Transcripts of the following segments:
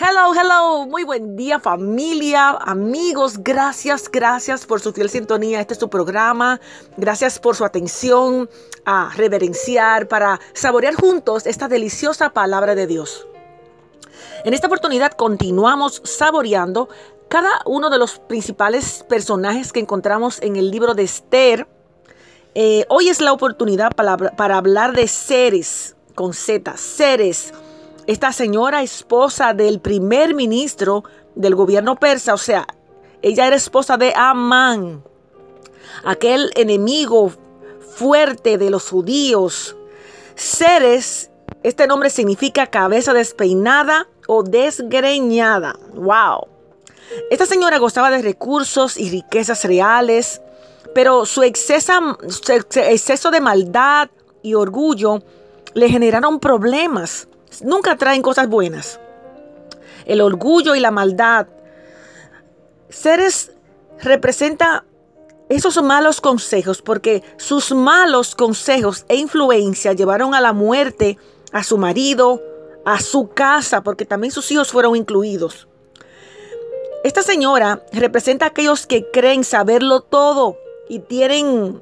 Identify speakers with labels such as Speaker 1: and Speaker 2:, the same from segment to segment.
Speaker 1: Hello, hello, muy buen día familia, amigos, gracias, gracias por su fiel sintonía. Este es su programa, gracias por su atención a reverenciar, para saborear juntos esta deliciosa palabra de Dios. En esta oportunidad continuamos saboreando cada uno de los principales personajes que encontramos en el libro de Esther. Eh, hoy es la oportunidad para, para hablar de seres, con Z, seres esta señora esposa del primer ministro del gobierno persa, o sea, ella era esposa de Amán, aquel enemigo fuerte de los judíos. Ceres, este nombre significa cabeza despeinada o desgreñada. ¡Wow! Esta señora gozaba de recursos y riquezas reales, pero su su exceso de maldad y orgullo le generaron problemas nunca traen cosas buenas. El orgullo y la maldad. Seres representa esos malos consejos porque sus malos consejos e influencia llevaron a la muerte a su marido, a su casa, porque también sus hijos fueron incluidos. Esta señora representa a aquellos que creen saberlo todo y tienen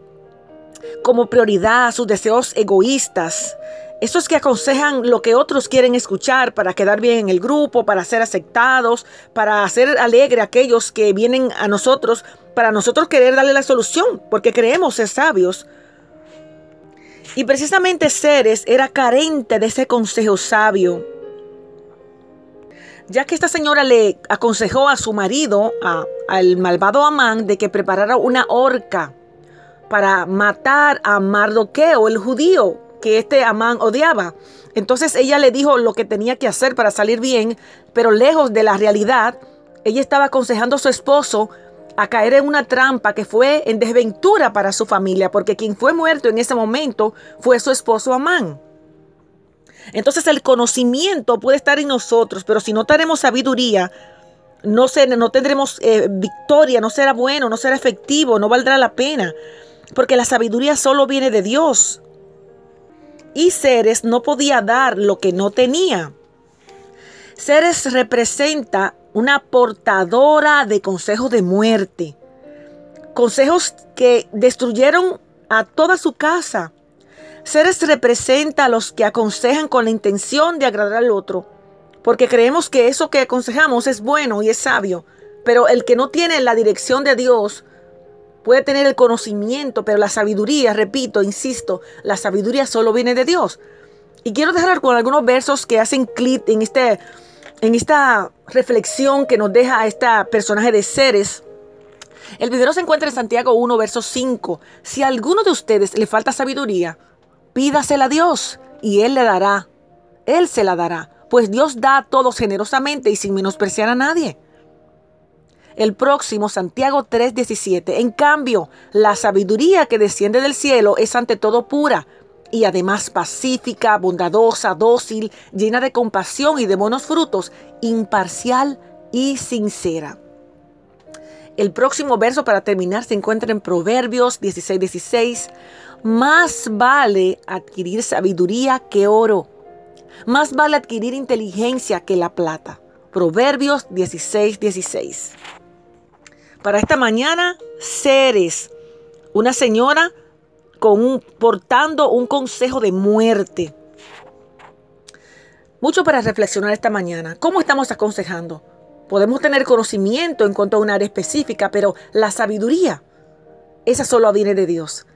Speaker 1: como prioridad sus deseos egoístas, esos que aconsejan lo que otros quieren escuchar para quedar bien en el grupo, para ser aceptados, para hacer alegre a aquellos que vienen a nosotros, para nosotros querer darle la solución, porque creemos ser sabios. Y precisamente Ceres era carente de ese consejo sabio. Ya que esta señora le aconsejó a su marido, al malvado Amán, de que preparara una horca para matar a Mardoqueo, el judío, que este Amán odiaba. Entonces ella le dijo lo que tenía que hacer para salir bien, pero lejos de la realidad, ella estaba aconsejando a su esposo a caer en una trampa que fue en desventura para su familia, porque quien fue muerto en ese momento fue su esposo Amán. Entonces el conocimiento puede estar en nosotros, pero si no tenemos sabiduría, no, no tendremos eh, victoria, no será bueno, no será efectivo, no valdrá la pena, porque la sabiduría solo viene de Dios y Ceres no podía dar lo que no tenía. Ceres representa una portadora de consejos de muerte, consejos que destruyeron a toda su casa. Ceres representa a los que aconsejan con la intención de agradar al otro, porque creemos que eso que aconsejamos es bueno y es sabio, pero el que no tiene la dirección de Dios puede tener el conocimiento, pero la sabiduría, repito, insisto, la sabiduría solo viene de Dios. Y quiero dejar con algunos versos que hacen clic en, este, en esta reflexión que nos deja a este personaje de seres. El video se encuentra en Santiago 1, verso 5. Si a alguno de ustedes le falta sabiduría, pídasela a Dios y Él le dará. Él se la dará, pues Dios da a todos generosamente y sin menospreciar a nadie el próximo Santiago 3:17. En cambio, la sabiduría que desciende del cielo es ante todo pura y además pacífica, bondadosa, dócil, llena de compasión y de buenos frutos, imparcial y sincera. El próximo verso para terminar se encuentra en Proverbios 16:16. Más vale adquirir sabiduría que oro. Más vale adquirir inteligencia que la plata. Proverbios 16:16 para esta mañana, Ceres, una señora con un, portando un consejo de muerte. Mucho para reflexionar esta mañana. ¿Cómo estamos aconsejando? Podemos tener conocimiento en cuanto a un área específica, pero la sabiduría, esa solo viene de Dios.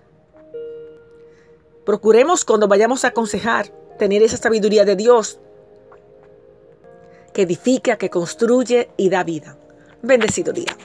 Speaker 1: Procuremos cuando vayamos a aconsejar tener esa sabiduría de Dios que edifica, que construye y da vida. Bendecido día.